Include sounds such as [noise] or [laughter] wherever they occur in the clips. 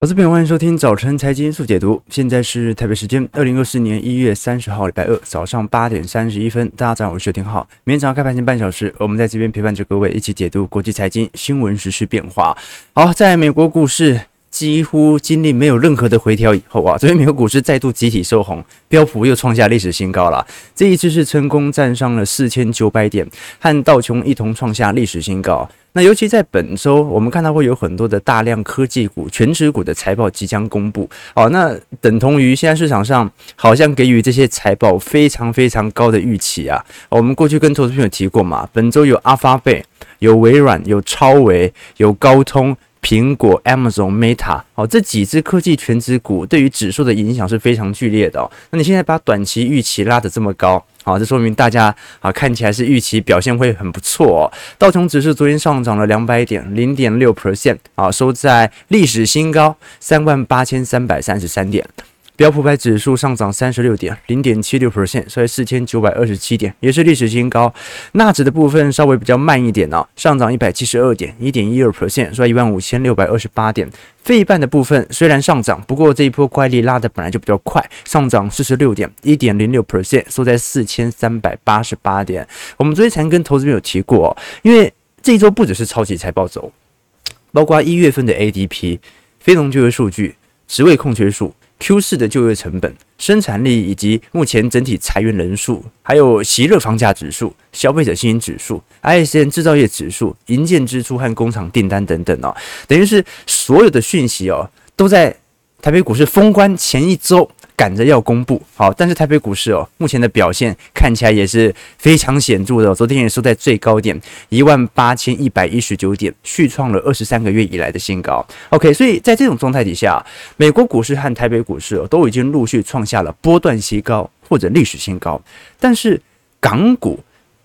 投资朋友欢迎收听早晨财经速解读。现在是台北时间二零二四年一月三十号，礼拜二早上八点三十一分。大家早上好，我是薛廷浩。明天早上开盘前半小时，我们在这边陪伴着各位一起解读国际财经新闻、时事变化。好，在美国股市几乎经历没有任何的回调以后啊，[laughs] 昨天美国股市再度集体收红，标普又创下历史新高了。这一次是成功站上了四千九百点，和道琼一同创下历史新高。那尤其在本周，我们看到会有很多的大量科技股、权值股的财报即将公布。好，那等同于现在市场上好像给予这些财报非常非常高的预期啊。我们过去跟投资朋友提过嘛，本周有阿发贝、有微软、有超维、有高通。苹果、Amazon、Meta，好，这几只科技全值股对于指数的影响是非常剧烈的哦。那你现在把短期预期拉得这么高，好，这说明大家啊看起来是预期表现会很不错哦。道琼指数昨天上涨了两百点，零点六 percent，啊，收在历史新高三万八千三百三十三点。标普百指数上涨三十六点，零点七六 percent，收在四千九百二十七点，也是历史新高。纳指的部分稍微比较慢一点哦，上涨一百七十二点，一点一二 percent，收在一万五千六百二十八点。费半的部分虽然上涨，不过这一波乖力拉的本来就比较快，上涨四十六点，一点零六 percent，收在四千三百八十八点。我们昨天才跟投资朋友提过，因为这一周不只是超级财报走，包括一月份的 ADP 非农就业数据、职位空缺数。Q 四的就业成本、生产力以及目前整体裁员人数，还有席热房价指数、消费者信心指数、ISM 制造业指数、营建支出和工厂订单等等哦，等于是所有的讯息哦，都在台北股市封关前一周。赶着要公布，好，但是台北股市哦，目前的表现看起来也是非常显著的，昨天也收在最高点一万八千一百一十九点，续创了二十三个月以来的新高。OK，所以在这种状态底下，美国股市和台北股市哦，都已经陆续创下了波段新高或者历史新高，但是港股。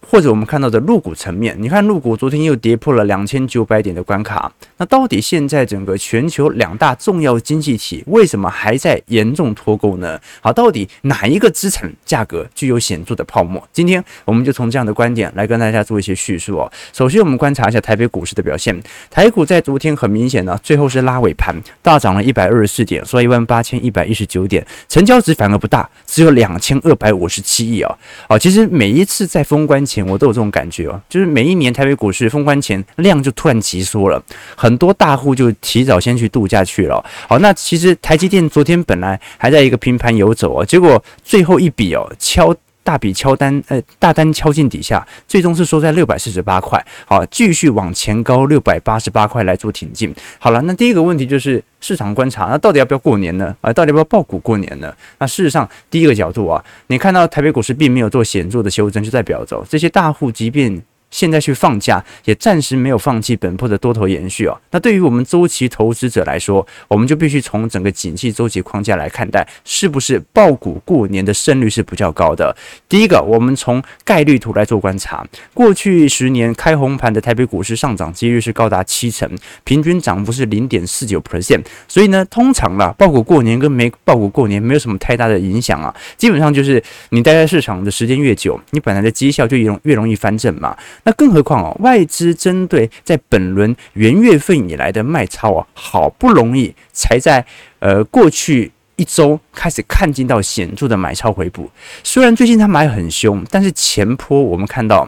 或者我们看到的陆股层面，你看陆股昨天又跌破了两千九百点的关卡，那到底现在整个全球两大重要经济体为什么还在严重脱钩呢？好，到底哪一个资产价格具有显著的泡沫？今天我们就从这样的观点来跟大家做一些叙述哦。首先，我们观察一下台北股市的表现，台股在昨天很明显呢，最后是拉尾盘大涨了一百二十四点，收一万八千一百一十九点，成交值反而不大，只有两千二百五十七亿哦。好，其实每一次在封关前我都有这种感觉哦，就是每一年台北股市封关前量就突然急缩了，很多大户就提早先去度假去了。好，那其实台积电昨天本来还在一个平盘游走哦，结果最后一笔哦敲大笔敲单，呃大单敲进底下，最终是收在六百四十八块。好，继续往前高六百八十八块来做挺进。好了，那第一个问题就是市场观察，那到底要不要过年呢？啊，到底要不要爆股过年呢？那事实上，第一个角度啊，你看到台北股市并没有做显著的修正，就代表着这些大户即便。现在去放假，也暂时没有放弃本波的多头延续哦。那对于我们周期投资者来说，我们就必须从整个景气周期框架来看待，是不是爆股过年的胜率是比较高的。第一个，我们从概率图来做观察，过去十年开红盘的台北股市上涨几率是高达七成，平均涨幅是零点四九 percent。所以呢，通常啦，爆股过年跟没爆股过年没有什么太大的影响啊。基本上就是你待在市场的时间越久，你本来的绩效就越容越容易翻正嘛。那更何况哦，外资针对在本轮元月份以来的卖超啊，好不容易才在呃过去一周开始看见到显著的买超回补。虽然最近他买很凶，但是前波我们看到。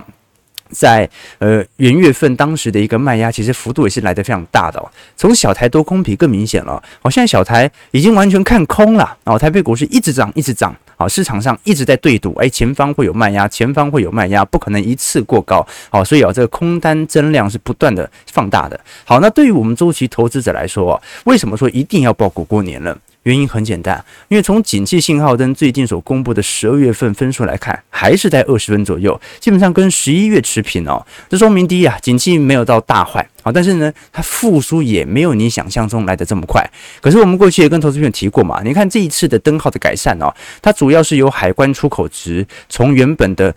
在呃元月份当时的一个卖压，其实幅度也是来得非常大的哦。从小台多空比更明显了，好，现在小台已经完全看空了，然后台北股市一直涨，一直涨，好，市场上一直在对赌，哎，前方会有卖压，前方会有卖压，不可能一次过高，好，所以啊，这个空单增量是不断的放大的。好，那对于我们周期投资者来说，为什么说一定要报股过年呢？原因很简单，因为从景气信号灯最近所公布的十二月份分数来看，还是在二十分左右，基本上跟十一月持平哦。这说明第一啊，景气没有到大坏啊，但是呢，它复苏也没有你想象中来得这么快。可是我们过去也跟投资朋友提过嘛，你看这一次的灯号的改善哦，它主要是由海关出口值从原本的。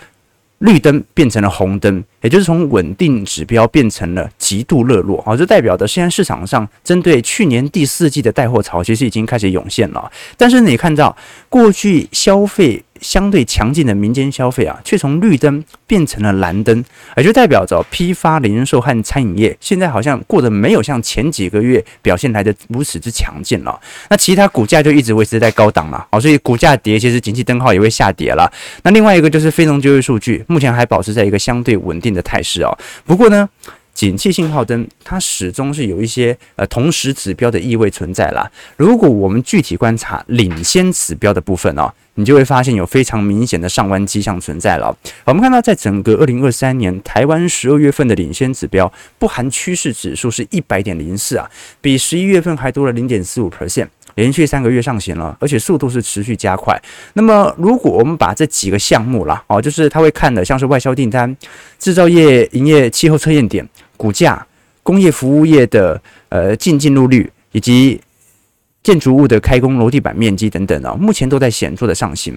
绿灯变成了红灯，也就是从稳定指标变成了极度热络啊，这代表的现在市场上针对去年第四季的带货潮，其实已经开始涌现了。但是你看到过去消费相对强劲的民间消费啊，却从绿灯变成了蓝灯，也就代表着批发、零售和餐饮业现在好像过得没有像前几个月表现来的如此之强劲了。那其他股价就一直维持在高档了好，所以股价跌，其实景气灯号也会下跌了。那另外一个就是非农就业数据，目前还保持在一个相对稳定的态势啊。不过呢，景气信号灯它始终是有一些呃同时指标的意味存在啦。如果我们具体观察领先指标的部分哦，你就会发现有非常明显的上弯迹象存在了。我们看到，在整个二零二三年，台湾十二月份的领先指标不含趋势指数是一百点零四啊，比十一月份还多了零点四五 percent。连续三个月上行了，而且速度是持续加快。那么，如果我们把这几个项目啦，哦，就是他会看的，像是外销订单、制造业营业气候测验点、股价、工业服务业的呃净进入率，以及建筑物的开工楼地板面积等等啊，目前都在显著的上行。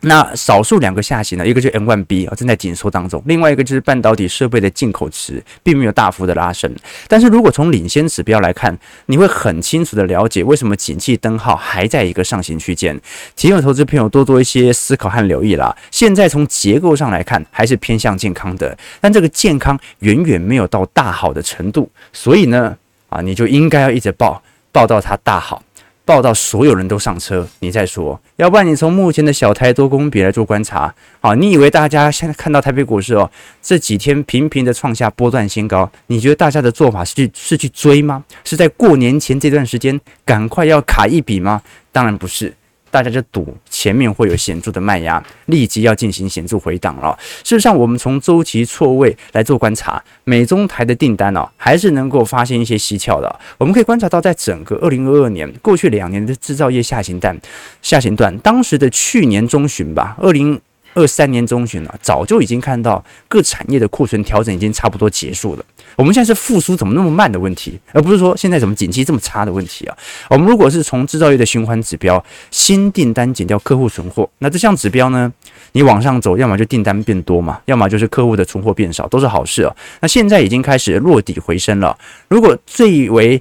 那少数两个下行呢，一个就是 M1B 啊，正在紧缩当中，另外一个就是半导体设备的进口值并没有大幅的拉升。但是如果从领先指标来看，你会很清楚的了解为什么景气灯号还在一个上行区间。提醒投资朋友多做一些思考和留意啦。现在从结构上来看，还是偏向健康的，但这个健康远远没有到大好的程度，所以呢，啊，你就应该要一直抱，抱到它大好。报到所有人都上车，你再说，要不然你从目前的小台多公比来做观察，好，你以为大家现在看到台北股市哦，这几天频频的创下波段新高，你觉得大家的做法是去是去追吗？是在过年前这段时间赶快要卡一笔吗？当然不是。大家就赌前面会有显著的卖压，立即要进行显著回档了。事实上，我们从周期错位来做观察，美中台的订单呢，还是能够发现一些蹊跷的。我们可以观察到，在整个二零二二年过去两年的制造业下行段，下行段，当时的去年中旬吧，二零二三年中旬了，早就已经看到各产业的库存调整已经差不多结束了。我们现在是复苏怎么那么慢的问题，而不是说现在怎么景气这么差的问题啊。我们如果是从制造业的循环指标，新订单减掉客户存货，那这项指标呢，你往上走，要么就订单变多嘛，要么就是客户的存货变少，都是好事啊。那现在已经开始落底回升了。如果最为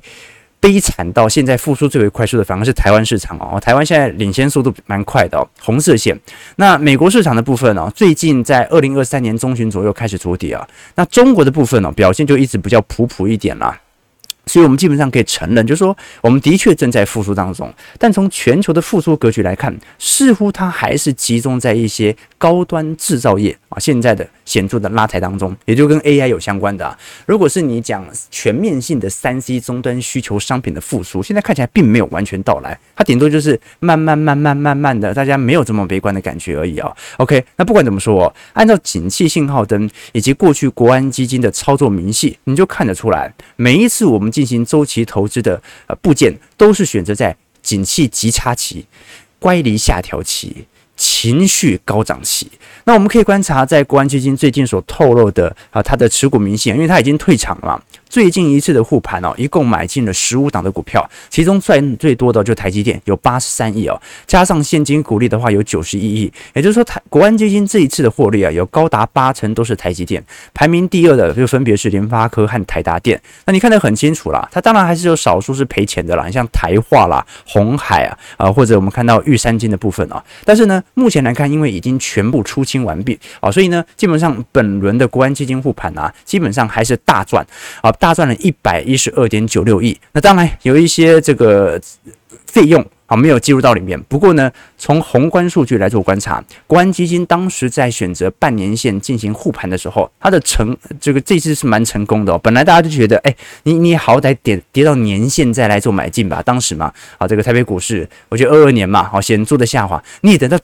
悲惨到现在复苏最为快速的，反而是台湾市场哦。台湾现在领先速度蛮快的哦，红色线。那美国市场的部分呢，最近在二零二三年中旬左右开始筑底啊。那中国的部分呢，表现就一直比较普普一点啦。所以，我们基本上可以承认，就是说，我们的确正在复苏当中。但从全球的复苏格局来看，似乎它还是集中在一些高端制造业啊，现在的显著的拉抬当中，也就跟 AI 有相关的啊。如果是你讲全面性的三 C 终端需求商品的复苏，现在看起来并没有完全到来，它顶多就是慢慢、慢慢、慢慢的，大家没有这么悲观的感觉而已啊。OK，那不管怎么说，按照景气信号灯以及过去国安基金的操作明细，你就看得出来，每一次我们。进行周期投资的呃部件，都是选择在景气极差期、乖离下调期、情绪高涨期。那我们可以观察，在国安基金最近所透露的啊，它的持股明细，因为它已经退场了。最近一次的护盘哦，一共买进了十五档的股票，其中赚最多的就台积电有八十三亿哦，加上现金股利的话有九十一亿，也就是说台国安基金这一次的获利啊，有高达八成都是台积电，排名第二的就分别是联发科和台达电。那你看得很清楚啦，它当然还是有少数是赔钱的啦，你像台化啦、红海啊啊，或者我们看到玉山金的部分啊，但是呢，目前来看，因为已经全部出清完毕啊，所以呢，基本上本轮的国安基金护盘啊，基本上还是大赚啊。大赚了一百一十二点九六亿，那当然有一些这个费用啊没有计入到里面。不过呢，从宏观数据来做观察，国安基金当时在选择半年线进行护盘的时候，它的成这个这次是蛮成功的。本来大家就觉得，哎，你你好歹跌跌到年线再来做买进吧。当时嘛，啊这个台北股市，我觉得二二年嘛，好显著的下滑，你也等到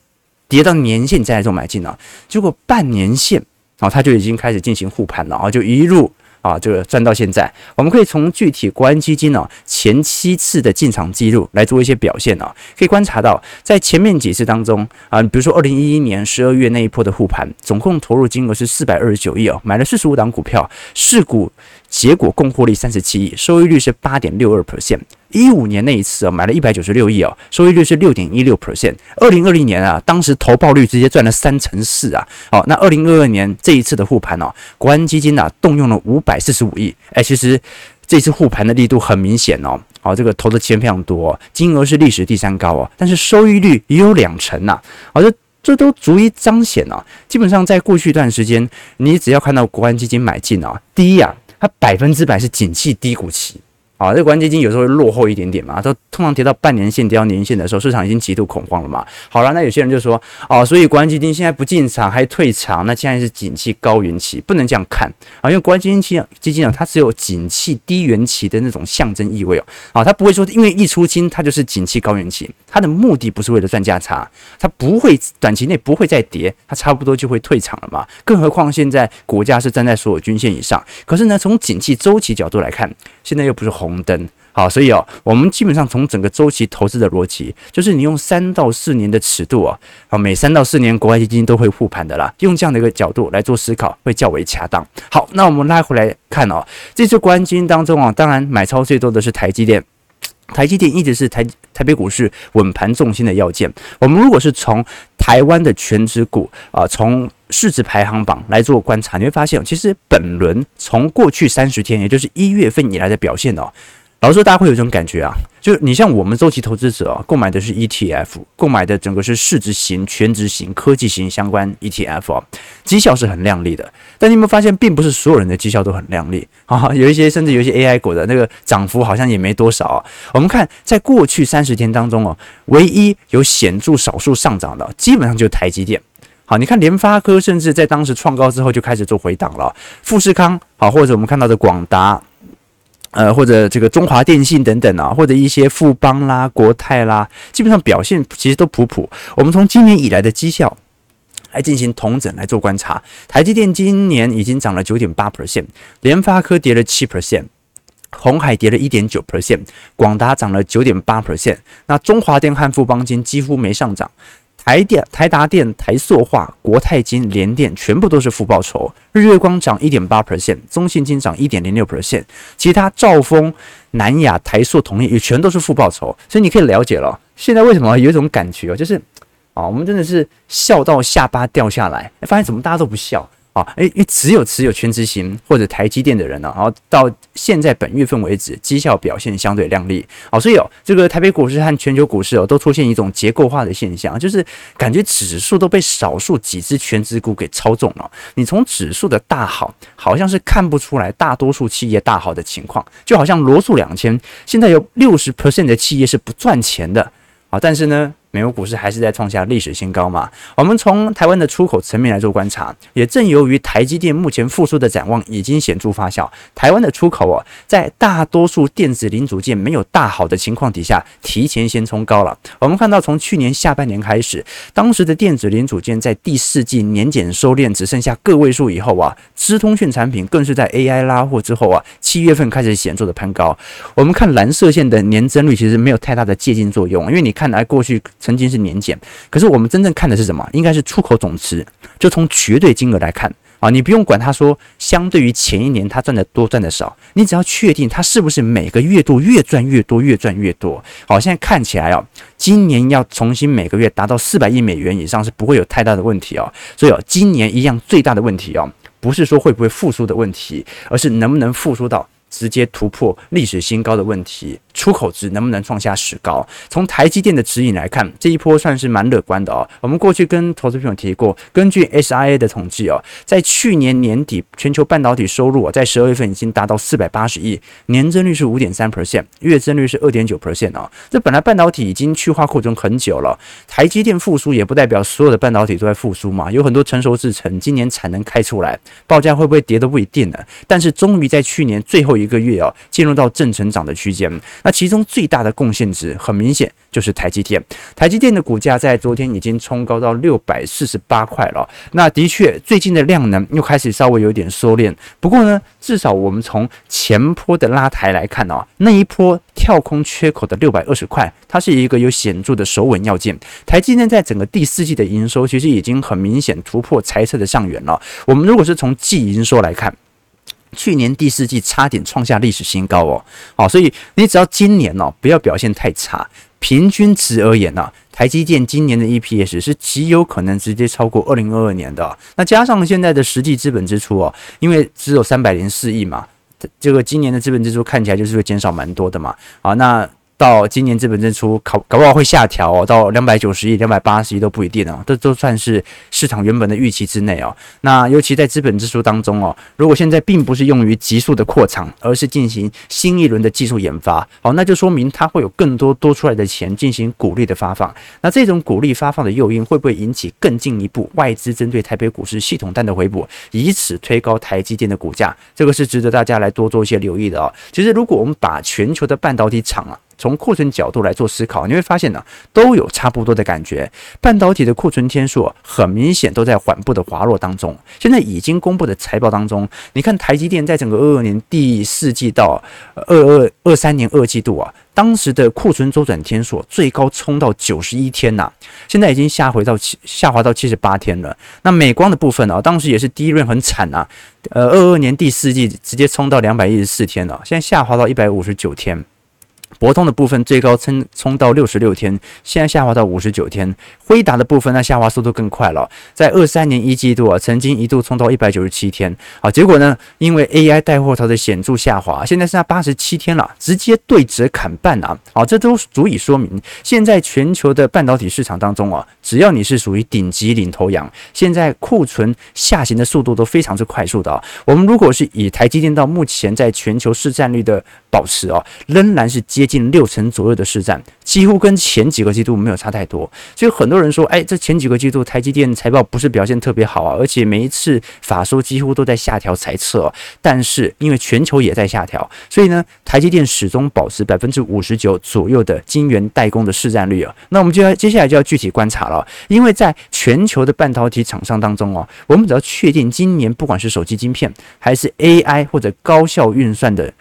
跌到年线再来做买进啊。结果半年线啊，它就已经开始进行护盘了啊，就一路。啊，这个赚到现在，我们可以从具体国安基金呢、啊、前七次的进场记录来做一些表现啊，可以观察到，在前面几次当中啊，比如说二零一一年十二月那一波的护盘，总共投入金额是四百二十九亿哦，买了四十五档股票，市股结果共获利三十七亿，收益率是八点六二 percent。一五年那一次啊，买了一百九十六亿哦，收益率是六点一六 percent。二零二零年啊，当时投报率直接赚了三成四啊。好，那二零二二年这一次的护盘哦，国安基金啊动用了五百四十五亿。哎，其实这次护盘的力度很明显哦。好，这个投的钱非常多，金额是历史第三高哦，但是收益率也有两成呐。好，这这都足以彰显啊。基本上在过去一段时间，你只要看到国安基金买进啊，第一啊，它百分之百是景气低谷期。啊，这个国安基金有时候会落后一点点嘛，都通常跌到半年线、跌到年线的时候，市场已经极度恐慌了嘛。好了，那有些人就说，哦，所以国安基金现在不进场还退场，那现在是景气高原期，不能这样看啊，因为国安基金期基金啊，它只有景气低原期的那种象征意味哦。啊，它不会说因为一出金它就是景气高原期，它的目的不是为了赚价差，它不会短期内不会再跌，它差不多就会退场了嘛。更何况现在股价是站在所有均线以上，可是呢，从景气周期角度来看，现在又不是红灯，好，所以哦，我们基本上从整个周期投资的逻辑，就是你用三到四年的尺度啊，好，每三到四年国外基金都会复盘的啦，用这样的一个角度来做思考，会较为恰当。好，那我们拉回来看哦，这次国安基金当中啊，当然买超最多的是台积电，台积电一直是台台北股市稳盘重心的要件。我们如果是从台湾的全职股啊，从市值排行榜来做观察，你会发现，其实本轮从过去三十天，也就是一月份以来的表现哦，老实说，大家会有这种感觉啊，就是你像我们周期投资者啊，购买的是 ETF，购买的整个是市值型、全值型、科技型相关 ETF 啊，绩效是很亮丽的。但你有没有发现，并不是所有人的绩效都很亮丽 [laughs] 啊？有一些甚至有一些 AI 股的那个涨幅好像也没多少啊。我们看在过去三十天当中哦，唯一有显著少数上涨的，基本上就是台积电。好，你看联发科甚至在当时创高之后就开始做回档了，富士康好，或者我们看到的广达，呃，或者这个中华电信等等啊，或者一些富邦啦、国泰啦，基本上表现其实都普普。我们从今年以来的绩效来进行同整来做观察，台积电今年已经涨了九点八 percent，联发科跌了七 percent，鸿海跌了一点九 percent，广达涨了九点八 percent，那中华电和富邦金几乎没上涨。台电、台达电、台塑化、国泰金、联电全部都是负报酬，日月光涨一点八 percent，中信金涨一点零六。percent，其他兆丰、南亚、台塑、铜业也全都是负报酬，所以你可以了解了，现在为什么有一种感觉哦，就是啊，我们真的是笑到下巴掉下来，发现怎么大家都不笑。啊，诶，因为只有持有权值型或者台积电的人呢，然后到现在本月份为止，绩效表现相对亮丽。好，所以哦，这个台北股市和全球股市哦，都出现一种结构化的现象，就是感觉指数都被少数几只全职股给操纵了。你从指数的大好，好像是看不出来大多数企业大好的情况，就好像罗素两千现在有六十 percent 的企业是不赚钱的。啊，但是呢，美国股市还是在创下历史新高嘛。我们从台湾的出口层面来做观察，也正由于台积电目前复苏的展望已经显著发酵，台湾的出口啊，在大多数电子零组件没有大好的情况底下，提前先冲高了。我们看到从去年下半年开始，当时的电子零组件在第四季年减收敛，只剩下个位数以后啊，资通讯产品更是在 AI 拉货之后啊，七月份开始显著的攀高。我们看蓝色线的年增率其实没有太大的借鉴作用，因为你看来过去。曾经是年减，可是我们真正看的是什么？应该是出口总值，就从绝对金额来看啊，你不用管他说相对于前一年他赚的多赚的少，你只要确定他是不是每个月度越赚越多，越赚越多。好，现在看起来哦，今年要重新每个月达到四百亿美元以上是不会有太大的问题哦。所以哦，今年一样最大的问题哦，不是说会不会复苏的问题，而是能不能复苏到直接突破历史新高的问题。出口值能不能创下史高？从台积电的指引来看，这一波算是蛮乐观的哦。我们过去跟投资朋友提过，根据 SIA 的统计哦，在去年年底，全球半导体收入啊在十二月份已经达到四百八十亿，年增率是五点三 percent，月增率是二点九 percent 哦。这本来半导体已经去化扩充很久了，台积电复苏也不代表所有的半导体都在复苏嘛，有很多成熟制程今年产能开出来，报价会不会跌都不一定呢。但是终于在去年最后一一个月啊，进入到正成长的区间。那其中最大的贡献值很明显就是台积电，台积电的股价在昨天已经冲高到六百四十八块了。那的确，最近的量能又开始稍微有点收敛。不过呢，至少我们从前坡的拉抬来看哦，那一波跳空缺口的六百二十块，它是一个有显著的守稳要件。台积电在整个第四季的营收其实已经很明显突破财测的上缘了。我们如果是从季营收来看。去年第四季差点创下历史新高哦，好，所以你只要今年哦不要表现太差，平均值而言呢，台积电今年的 EPS 是极有可能直接超过二零二二年的。那加上现在的实际资本支出哦，因为只有三百零四亿嘛，这个今年的资本支出看起来就是会减少蛮多的嘛。啊，那到今年资本支出搞搞不好会下调哦，到两百九十亿、两百八十亿都不一定哦，这都算是市场原本的预期之内哦。那尤其在资本支出当中哦，如果现在并不是用于急速的扩厂，而是进行新一轮的技术研发，好，那就说明它会有更多多出来的钱进行鼓励的发放。那这种鼓励发放的诱因会不会引起更进一步外资针对台北股市系统单的回补，以此推高台积电的股价？这个是值得大家来多做一些留意的哦。其实如果我们把全球的半导体厂啊，从库存角度来做思考，你会发现呢，都有差不多的感觉。半导体的库存天数很明显都在缓步的滑落当中。现在已经公布的财报当中，你看台积电在整个二二年第四季到二二二三年二季度啊，当时的库存周转天数最高冲到九十一天呐，现在已经下回到七下滑到七十八天了。那美光的部分啊，当时也是第一轮很惨啊，呃，二二年第四季直接冲到两百一十四天了，现在下滑到一百五十九天。博通的部分最高冲冲到六十六天，现在下滑到五十九天。辉达的部分，呢下滑速度更快了，在二三年一季度啊，曾经一度冲到一百九十七天啊，结果呢，因为 AI 带货潮的显著下滑，现在剩下八十七天了，直接对折砍半啊！啊，这都足以说明，现在全球的半导体市场当中啊，只要你是属于顶级领头羊，现在库存下行的速度都非常之快速的啊。我们如果是以台积电到目前在全球市占率的保持啊，仍然是接近六成左右的市占，几乎跟前几个季度没有差太多，所以很多人说，哎，这前几个季度台积电财报不是表现特别好啊，而且每一次法说几乎都在下调财测，但是因为全球也在下调，所以呢，台积电始终保持百分之五十九左右的晶圆代工的市占率啊。那我们就要接下来就要具体观察了，因为在全球的半导体厂商当中哦，我们只要确定今年不管是手机晶片还是 AI 或者高效运算的。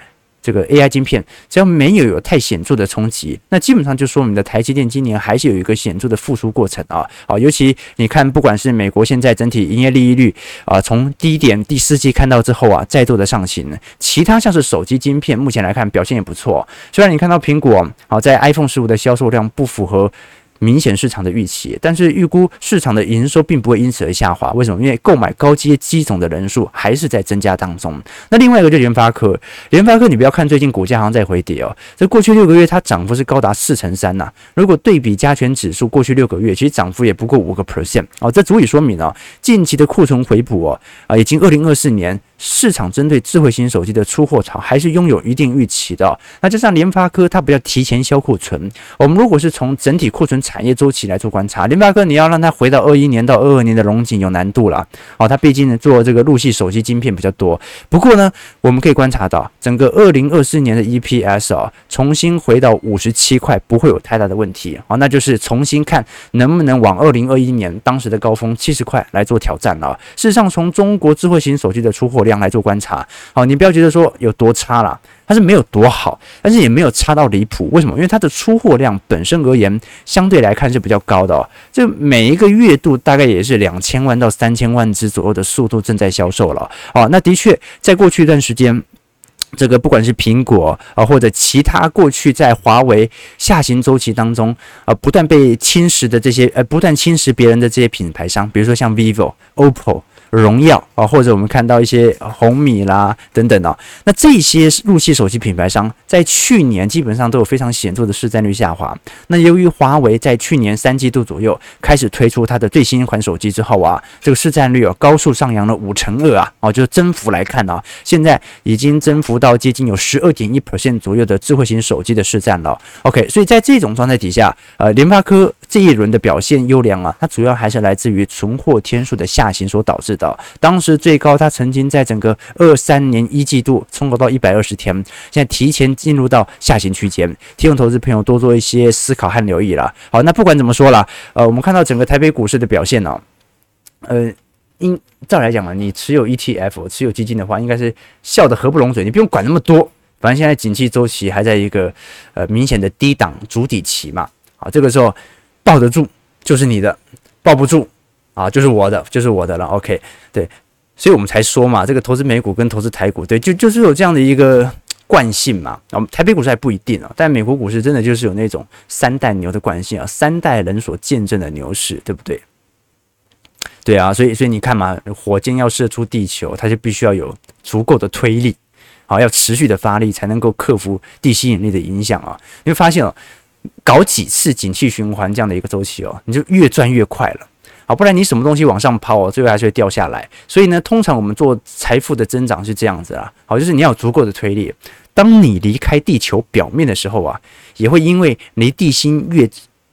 这个 AI 晶片只要没有有太显著的冲击，那基本上就说明的台积电今年还是有一个显著的复苏过程啊。好，尤其你看，不管是美国现在整体营业利益率啊，从低点第四季看到之后啊，再度的上行。其他像是手机晶片，目前来看表现也不错。虽然你看到苹果好在 iPhone 十五的销售量不符合。明显市场的预期，但是预估市场的营收并不会因此而下滑。为什么？因为购买高阶机种的人数还是在增加当中。那另外一个就是联发科，联发科你不要看最近股价好像在回跌哦，这过去六个月它涨幅是高达四成三呐。如果对比加权指数过去六个月，其实涨幅也不过五个 percent 哦，这足以说明哦，近期的库存回补哦，啊，已经二零二四年。市场针对智慧型手机的出货潮还是拥有一定预期的。那就像联发科，它不要提前销库存。我们如果是从整体库存产业周期来做观察，联发科你要让它回到二一年到二二年的荣景有难度了。哦，它毕竟呢做这个陆系手机晶片比较多。不过呢，我们可以观察到，整个二零二四年的 EPS 啊，重新回到五十七块不会有太大的问题。好，那就是重新看能不能往二零二一年当时的高峰七十块来做挑战了。事实上，从中国智慧型手机的出货量，来做观察，好，你不要觉得说有多差啦，它是没有多好，但是也没有差到离谱。为什么？因为它的出货量本身而言，相对来看是比较高的哦。这每一个月度大概也是两千万到三千万只左右的速度正在销售了。哦，那的确，在过去一段时间，这个不管是苹果啊，或者其他过去在华为下行周期当中啊，不断被侵蚀的这些呃，不断侵蚀别人的这些品牌商，比如说像 vivo、OPPO。荣耀啊，或者我们看到一些红米啦等等啊，那这些入系手机品牌商在去年基本上都有非常显著的市占率下滑。那由于华为在去年三季度左右开始推出它的最新一款手机之后啊，这个市占率啊高速上扬了五成二啊，哦，就是增幅来看啊，现在已经增幅到接近有十二点一 percent 左右的智慧型手机的市占了。OK，所以在这种状态底下，呃，联发科这一轮的表现优良啊，它主要还是来自于存货天数的下行所导致的。当时最高，它曾经在整个二三年一季度冲高到一百二十天，现在提前进入到下行区间，提醒投资朋友多做一些思考和留意了。好，那不管怎么说了，呃，我们看到整个台北股市的表现呢、呃，应照来讲嘛，你持有 ETF、持有基金的话，应该是笑得合不拢嘴，你不用管那么多，反正现在景气周期还在一个呃明显的低档筑底期嘛，好，这个时候抱得住就是你的，抱不住。啊，就是我的，就是我的了。OK，对，所以我们才说嘛，这个投资美股跟投资台股，对，就就是有这样的一个惯性嘛。我们台北股市还不一定啊，但美国股市真的就是有那种三代牛的惯性啊，三代人所见证的牛市，对不对？对啊，所以所以你看嘛，火箭要射出地球，它就必须要有足够的推力。好，要持续的发力才能够克服地心引力的影响啊。你会发现哦，搞几次景气循环这样的一个周期哦，你就越赚越快了。好，不然你什么东西往上抛哦，最后还是会掉下来。所以呢，通常我们做财富的增长是这样子啊。好，就是你要有足够的推力。当你离开地球表面的时候啊，也会因为离地心越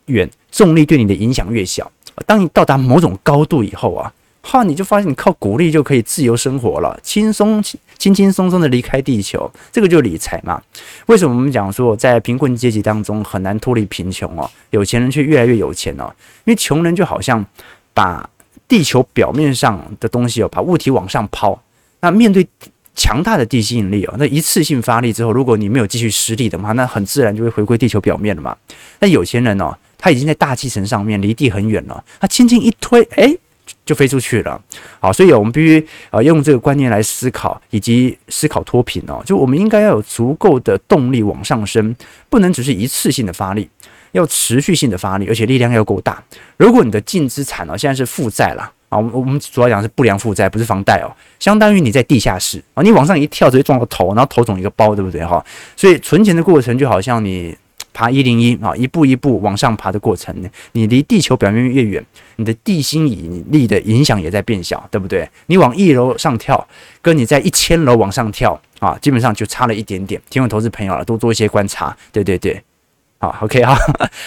远，重力对你的影响越小。当你到达某种高度以后啊，怕，你就发现你靠鼓励就可以自由生活了，轻松轻轻松松的离开地球。这个就是理财嘛。为什么我们讲说在贫困阶级当中很难脱离贫穷哦？有钱人却越来越有钱哦，因为穷人就好像。把地球表面上的东西哦，把物体往上抛。那面对强大的地心引力哦，那一次性发力之后，如果你没有继续施力的话，那很自然就会回归地球表面了嘛。那有钱人哦，他已经在大气层上面，离地很远了，他轻轻一推，诶，就飞出去了。好，所以我们必须啊用这个观念来思考，以及思考脱贫哦。就我们应该要有足够的动力往上升，不能只是一次性的发力。要持续性的发力，而且力量要够大。如果你的净资产哦，现在是负债了啊，我们我们主要讲是不良负债，不是房贷哦，相当于你在地下室啊，你往上一跳直接撞到头，然后头肿一个包，对不对哈？所以存钱的过程就好像你爬一零一啊，一步一步往上爬的过程，你离地球表面越远，你的地心引力的影响也在变小，对不对？你往一楼上跳，跟你在一千楼往上跳啊，基本上就差了一点点。听众投资朋友了，多做一些观察，对对对。好，OK 哈，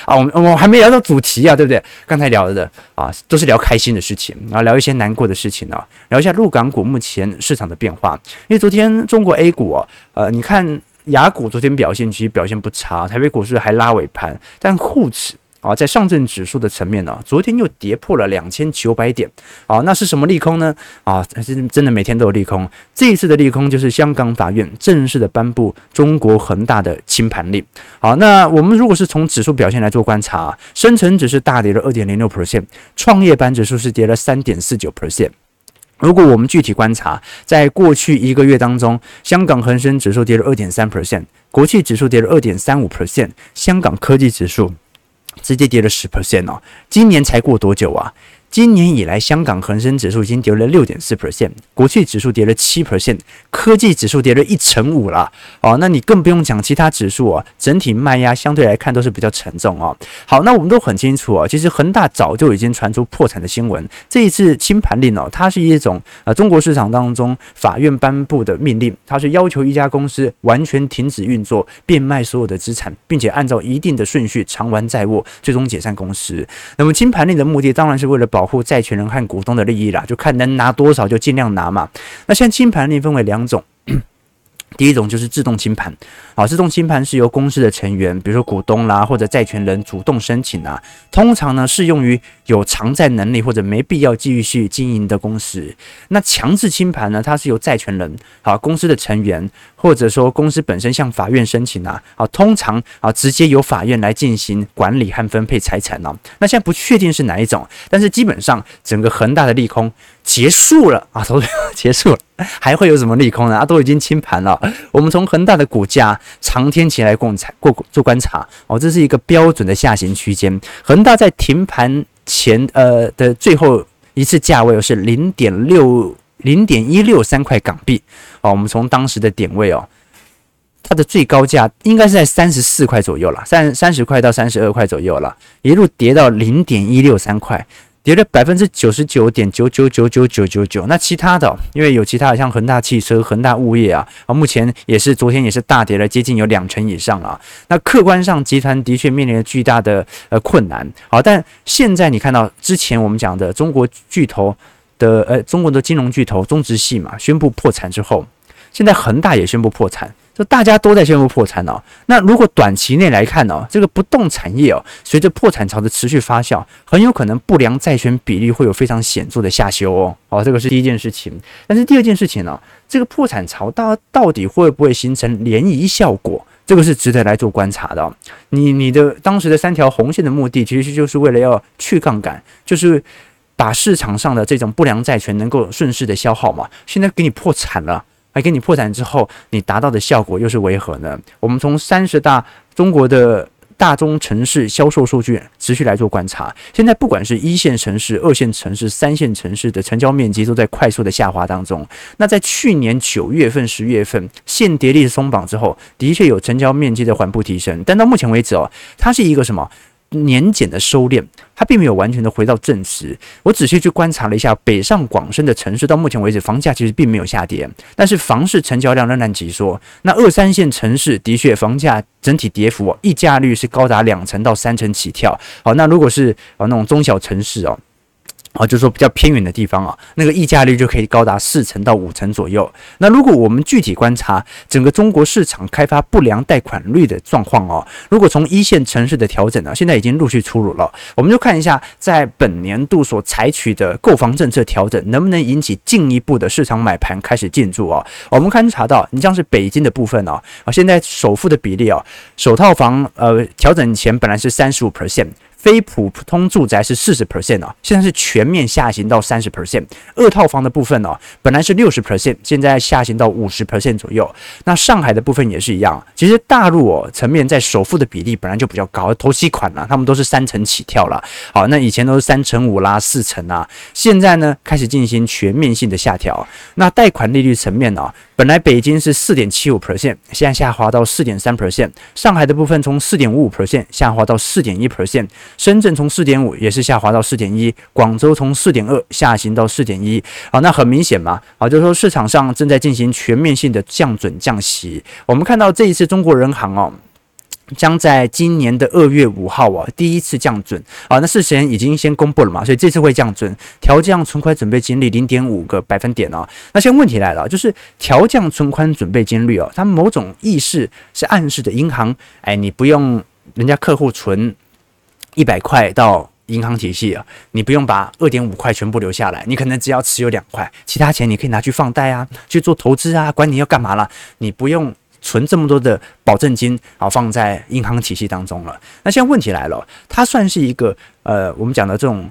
啊，[laughs] 我们我们还没聊到主题啊，对不对？刚才聊的啊，都是聊开心的事情，然后聊一些难过的事情啊，聊一下陆港股目前市场的变化。因为昨天中国 A 股啊，呃，你看雅股昨天表现其实表现不差，台北股市还拉尾盘，但沪指。啊，在上证指数的层面呢，昨天又跌破了两千九百点。啊，那是什么利空呢？啊，真真的每天都有利空。这一次的利空就是香港法院正式的颁布中国恒大的清盘令。好，那我们如果是从指数表现来做观察，深成指是大跌了二点零六 percent，创业板指数是跌了三点四九 percent。如果我们具体观察，在过去一个月当中，香港恒生指数跌了二点三 percent，国际指数跌了二点三五 percent，香港科技指数。直接跌了十 percent 哦，今年才过多久啊？今年以来，香港恒生指数已经跌了六点四 percent，国际指数跌了七 percent，科技指数跌了一成五了哦。那你更不用讲其他指数啊，整体卖压相对来看都是比较沉重哦。好，那我们都很清楚啊，其实恒大早就已经传出破产的新闻。这一次清盘令哦，它是一种呃中国市场当中法院颁布的命令，它是要求一家公司完全停止运作，变卖所有的资产，并且按照一定的顺序偿还债务，最终解散公司。那么清盘令的目的当然是为了保。保护债权人和股东的利益啦，就看能拿多少就尽量拿嘛。那现在清盘呢分为两种。[coughs] 第一种就是自动清盘，好，自动清盘是由公司的成员，比如说股东啦或者债权人主动申请啊，通常呢适用于有偿债能力或者没必要继续经营的公司。那强制清盘呢，它是由债权人，好，公司的成员或者说公司本身向法院申请啊，好，通常啊直接由法院来进行管理和分配财产呢。那现在不确定是哪一种，但是基本上整个恒大的利空结束了啊，都 [laughs] 结束了。还会有什么利空呢？啊，都已经清盘了。我们从恒大的股价长天期来观察，过做观察哦，这是一个标准的下行区间。恒大在停盘前，呃的最后一次价位是零点六零点一六三块港币哦。我们从当时的点位哦，它的最高价应该是在三十四块左右了，三三十块到三十二块左右了，一路跌到零点一六三块。跌了百分之九十九点九九九九九九九。那其他的，因为有其他的，像恒大汽车、恒大物业啊，啊，目前也是昨天也是大跌了接近有两成以上啊。那客观上，集团的确面临了巨大的呃困难。好，但现在你看到之前我们讲的中国巨头的呃中国的金融巨头中植系嘛宣布破产之后，现在恒大也宣布破产。就大家都在宣布破产哦。那如果短期内来看哦，这个不动产业哦，随着破产潮的持续发酵，很有可能不良债权比例会有非常显著的下修哦。哦，这个是第一件事情。但是第二件事情呢，这个破产潮到到底会不会形成涟漪效果？这个是值得来做观察的。你你的当时的三条红线的目的，其实就是为了要去杠杆，就是把市场上的这种不良债权能够顺势的消耗嘛。现在给你破产了。还给你破产之后，你达到的效果又是为何呢？我们从三十大中国的大中城市销售数据持续来做观察。现在不管是一线城市、二线城市、三线城市的成交面积都在快速的下滑当中。那在去年九月份、十月份限跌令松绑之后，的确有成交面积的缓步提升，但到目前为止哦，它是一个什么？年检的收敛，它并没有完全的回到正值。我仔细去观察了一下北上广深的城市，到目前为止房价其实并没有下跌，但是房市成交量仍然紧缩。那二三线城市的确房价整体跌幅，溢价率是高达两成到三成起跳。好，那如果是啊那种中小城市哦。啊，就是说比较偏远的地方啊，那个溢价率就可以高达四成到五成左右。那如果我们具体观察整个中国市场开发不良贷款率的状况哦，如果从一线城市的调整呢，现在已经陆续出炉了，我们就看一下在本年度所采取的购房政策调整能不能引起进一步的市场买盘开始进驻哦。我们观察到，你像是北京的部分哦，啊，现在首付的比例哦，首套房呃调整前本来是三十五 percent。非普通住宅是四十 percent 啊，现在是全面下行到三十 percent。二套房的部分哦，本来是六十 percent，现在下行到五十 percent 左右。那上海的部分也是一样。其实大陆哦层面在首付的比例本来就比较高，投期款呢，他们都是三成起跳了。好，那以前都是三成五啦、四成啊，现在呢开始进行全面性的下调。那贷款利率层面呢，本来北京是四点七五 percent，现在下滑到四点三 percent。上海的部分从四点五五 percent 下滑到四点一 percent。深圳从四点五也是下滑到四点一，广州从四点二下行到四点一。好，那很明显嘛，啊，就是说市场上正在进行全面性的降准降息。我们看到这一次中国人行哦，将在今年的二月五号啊第一次降准啊，那事前已经先公布了嘛，所以这次会降准，调降存款准备金率零点五个百分点哦。那现在问题来了，就是调降存款准备金率哦，它某种意思是暗示的银行，哎，你不用人家客户存。一百块到银行体系啊，你不用把二点五块全部留下来，你可能只要持有两块，其他钱你可以拿去放贷啊，去做投资啊，管你要干嘛了，你不用存这么多的保证金啊，放在银行体系当中了。那现在问题来了，它算是一个呃，我们讲的这种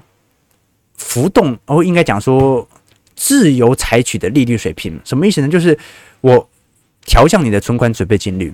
浮动，哦，应该讲说自由采取的利率水平，什么意思呢？就是我调降你的存款准备金率。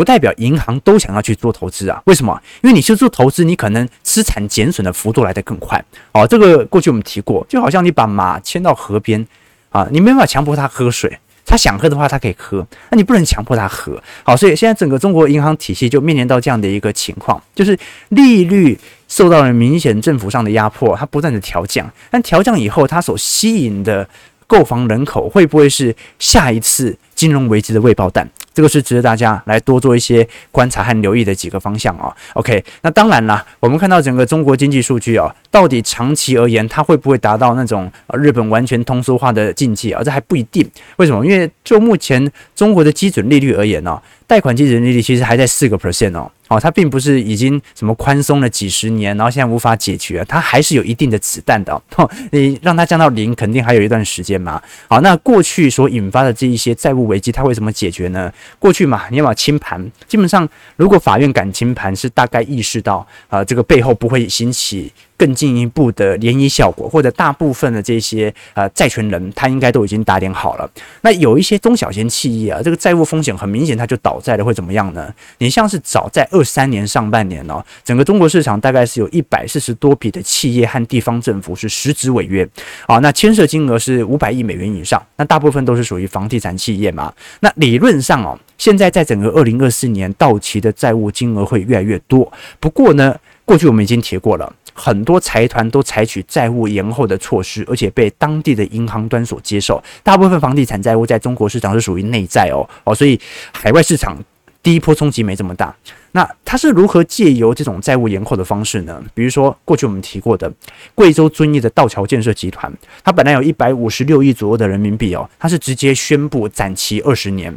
不代表银行都想要去做投资啊？为什么？因为你去做投资，你可能资产减损的幅度来得更快哦。这个过去我们提过，就好像你把马牵到河边啊，你没办法强迫它喝水，它想喝的话它可以喝，那你不能强迫它喝。好，所以现在整个中国银行体系就面临到这样的一个情况，就是利率受到了明显政府上的压迫，它不断的调降，但调降以后，它所吸引的购房人口会不会是下一次金融危机的未爆弹？这个是值得大家来多做一些观察和留意的几个方向啊。OK，那当然啦，我们看到整个中国经济数据啊，到底长期而言它会不会达到那种日本完全通缩化的境界啊？这还不一定。为什么？因为就目前中国的基准利率而言呢，贷款基准利率其实还在四个 percent 哦。哦，它并不是已经什么宽松了几十年，然后现在无法解决，它还是有一定的子弹的。[laughs] 你让它降到零，肯定还有一段时间嘛。好，那过去所引发的这一些债务危机，它会怎么解决呢？过去嘛，你要不要清盘？基本上，如果法院敢清盘，是大概意识到啊、这个背后不会兴起。更进一步的涟漪效果，或者大部分的这些呃债权人，他应该都已经打点好了。那有一些中小型企业啊，这个债务风险很明显，它就倒债了，会怎么样呢？你像是早在二三年上半年哦，整个中国市场大概是有一百四十多笔的企业和地方政府是实质违约啊，那牵涉金额是五百亿美元以上，那大部分都是属于房地产企业嘛。那理论上哦，现在在整个二零二四年到期的债务金额会越来越多。不过呢，过去我们已经提过了。很多财团都采取债务延后的措施，而且被当地的银行端所接受。大部分房地产债务在中国市场是属于内债哦哦，所以海外市场第一波冲击没这么大。那它是如何借由这种债务延后的方式呢？比如说过去我们提过的贵州遵义的道桥建设集团，它本来有一百五十六亿左右的人民币哦，它是直接宣布展期二十年。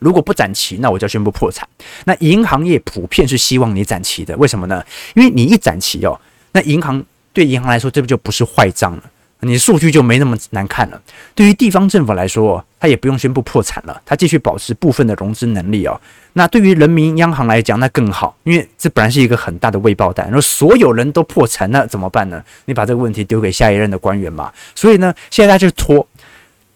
如果不展期，那我就要宣布破产。那银行业普遍是希望你展期的，为什么呢？因为你一展期哦。那银行对银行来说，这不就不是坏账了？你数据就没那么难看了。对于地方政府来说，他也不用宣布破产了，他继续保持部分的融资能力哦。那对于人民央行来讲，那更好，因为这本来是一个很大的未爆弹。如果所有人都破产，那怎么办呢？你把这个问题丢给下一任的官员嘛。所以呢，现在他就拖，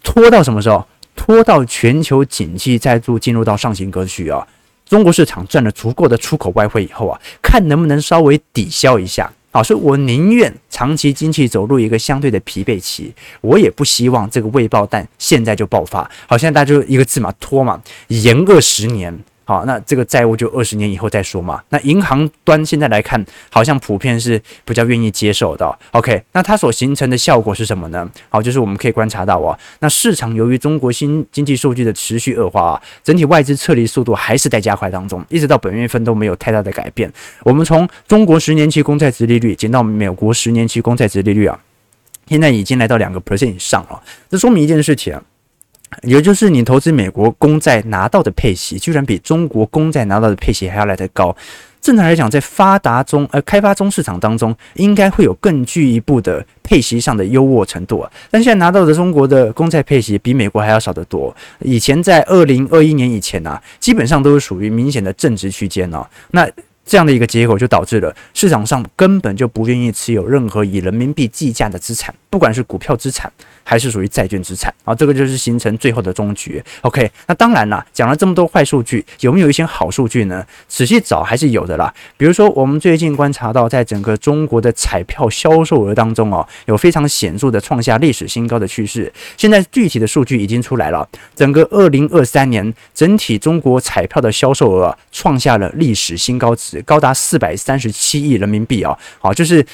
拖到什么时候？拖到全球景气再度进入到上行格局啊。中国市场赚了足够的出口外汇以后啊，看能不能稍微抵消一下。好，所以我宁愿长期经济走入一个相对的疲惫期，我也不希望这个未爆弹现在就爆发。好，现在大家就一个字嘛，拖嘛，延个十年。好，那这个债务就二十年以后再说嘛。那银行端现在来看，好像普遍是比较愿意接受的。OK，那它所形成的效果是什么呢？好，就是我们可以观察到啊，那市场由于中国新经济数据的持续恶化啊，整体外资撤离速度还是在加快当中，一直到本月份都没有太大的改变。我们从中国十年期公债殖利率减到美国十年期公债殖利率啊，现在已经来到两个 percent 以上了。这说明一件事情啊。也就是你投资美国公债拿到的配息，居然比中国公债拿到的配息还要来得高。正常来讲，在发达中呃开发中市场当中，应该会有更进一步的配息上的优渥程度啊。但现在拿到的中国的公债配息比美国还要少得多。以前在二零二一年以前啊，基本上都是属于明显的正值区间哦。那这样的一个结果就导致了市场上根本就不愿意持有任何以人民币计价的资产，不管是股票资产。还是属于债券资产啊，这个就是形成最后的终局。OK，那当然啦，讲了这么多坏数据，有没有一些好数据呢？仔细找还是有的啦。比如说，我们最近观察到，在整个中国的彩票销售额当中哦，有非常显著的创下历史新高的趋势。现在具体的数据已经出来了，整个二零二三年整体中国彩票的销售额创下了历史新高值，高达四百三十七亿人民币啊！好，就是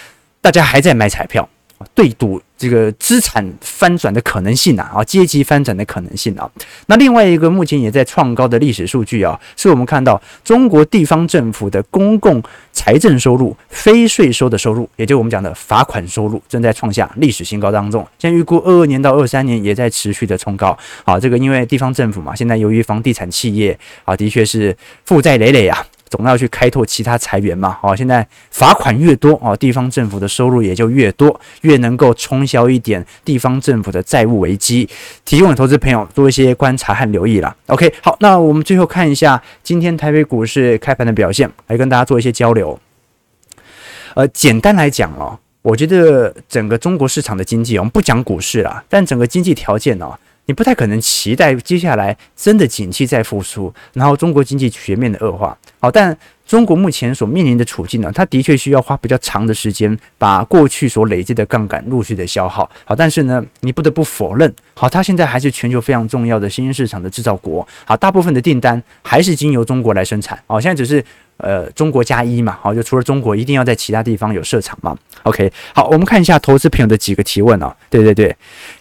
大家还在买彩票。对赌这个资产翻转的可能性啊，啊，阶级翻转的可能性啊。那另外一个目前也在创高的历史数据啊，是我们看到中国地方政府的公共财政收入、非税收的收入，也就是我们讲的罚款收入，正在创下历史新高当中。现在预估二二年到二三年也在持续的冲高。啊，这个因为地方政府嘛，现在由于房地产企业啊，的确是负债累累啊。总要去开拓其他财源嘛，好，现在罚款越多哦，地方政府的收入也就越多，越能够冲销一点地方政府的债务危机，提供给投资朋友多一些观察和留意啦。OK，好，那我们最后看一下今天台北股市开盘的表现，来跟大家做一些交流。呃，简单来讲哦，我觉得整个中国市场的经济，我们不讲股市啦，但整个经济条件哦。你不太可能期待接下来真的景气再复苏，然后中国经济全面的恶化。好，但中国目前所面临的处境呢，它的确需要花比较长的时间，把过去所累积的杠杆陆续的消耗。好，但是呢，你不得不否认，好，它现在还是全球非常重要的新兴市场的制造国。好，大部分的订单还是经由中国来生产。好，现在只是。呃，中国加一嘛，好，就除了中国，一定要在其他地方有设厂嘛。OK，好，我们看一下投资朋友的几个提问啊。对对对，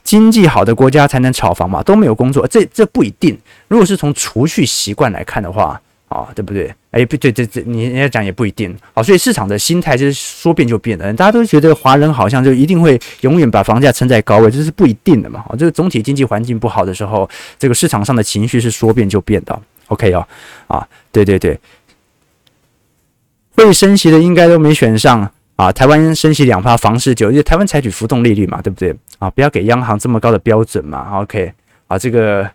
经济好的国家才能炒房嘛，都没有工作，这这不一定。如果是从储蓄习惯来看的话，啊，对不对？哎，不对，这这你人家讲也不一定。好，所以市场的心态就是说变就变的。大家都觉得华人好像就一定会永远把房价撑在高位，这是不一定的嘛。好，这个总体经济环境不好的时候，这个市场上的情绪是说变就变的。OK 哦，啊，对对对。被升息的应该都没选上啊！台湾升息两趴，房市就因为台湾采取浮动利率嘛，对不对啊？不要给央行这么高的标准嘛。OK 啊，这个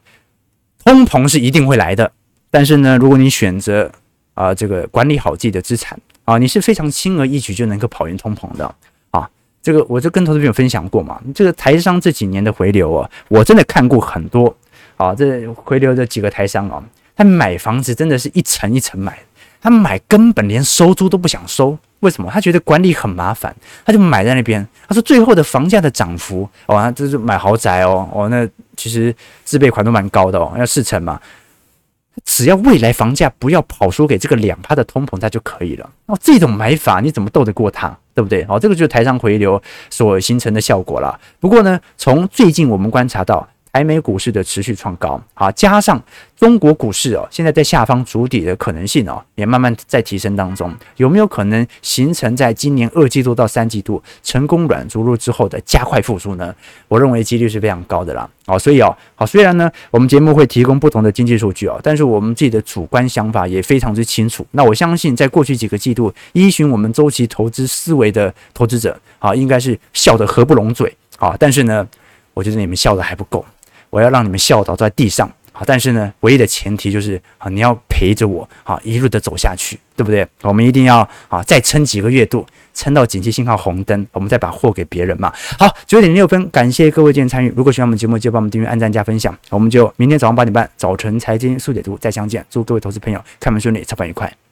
通膨是一定会来的，但是呢，如果你选择啊这个管理好自己的资产啊，你是非常轻而易举就能够跑赢通膨的啊。这个我就跟投资朋友分享过嘛，这个台商这几年的回流啊，我真的看过很多啊，这回流的几个台商啊，他买房子真的是一层一层买。他买根本连收租都不想收，为什么？他觉得管理很麻烦，他就买在那边。他说最后的房价的涨幅，哦，这是买豪宅哦，哦，那其实自备款都蛮高的哦，要四成嘛。只要未来房价不要跑输给这个两趴的通膨，它就可以了。哦，这种买法你怎么斗得过他？对不对？哦，这个就是台商回流所形成的效果了。不过呢，从最近我们观察到。台美股市的持续创高，好，加上中国股市哦，现在在下方筑底的可能性哦，也慢慢在提升当中。有没有可能形成在今年二季度到三季度成功软着陆之后的加快复苏呢？我认为几率是非常高的啦。好，所以哦，好，虽然呢，我们节目会提供不同的经济数据哦，但是我们自己的主观想法也非常之清楚。那我相信，在过去几个季度依循我们周期投资思维的投资者啊，应该是笑得合不拢嘴啊。但是呢，我觉得你们笑得还不够。我要让你们笑倒在地上，好，但是呢，唯一的前提就是啊，你要陪着我啊，一路的走下去，对不对？我们一定要啊，再撑几个月度，撑到紧急信号红灯，我们再把货给别人嘛。好，九点零六分，感谢各位今天参与。如果喜欢我们节目，就帮我们订阅、按赞、加分享。我们就明天早上八点半，早晨财经速解读再相见。祝各位投资朋友开门顺利，操盘愉快。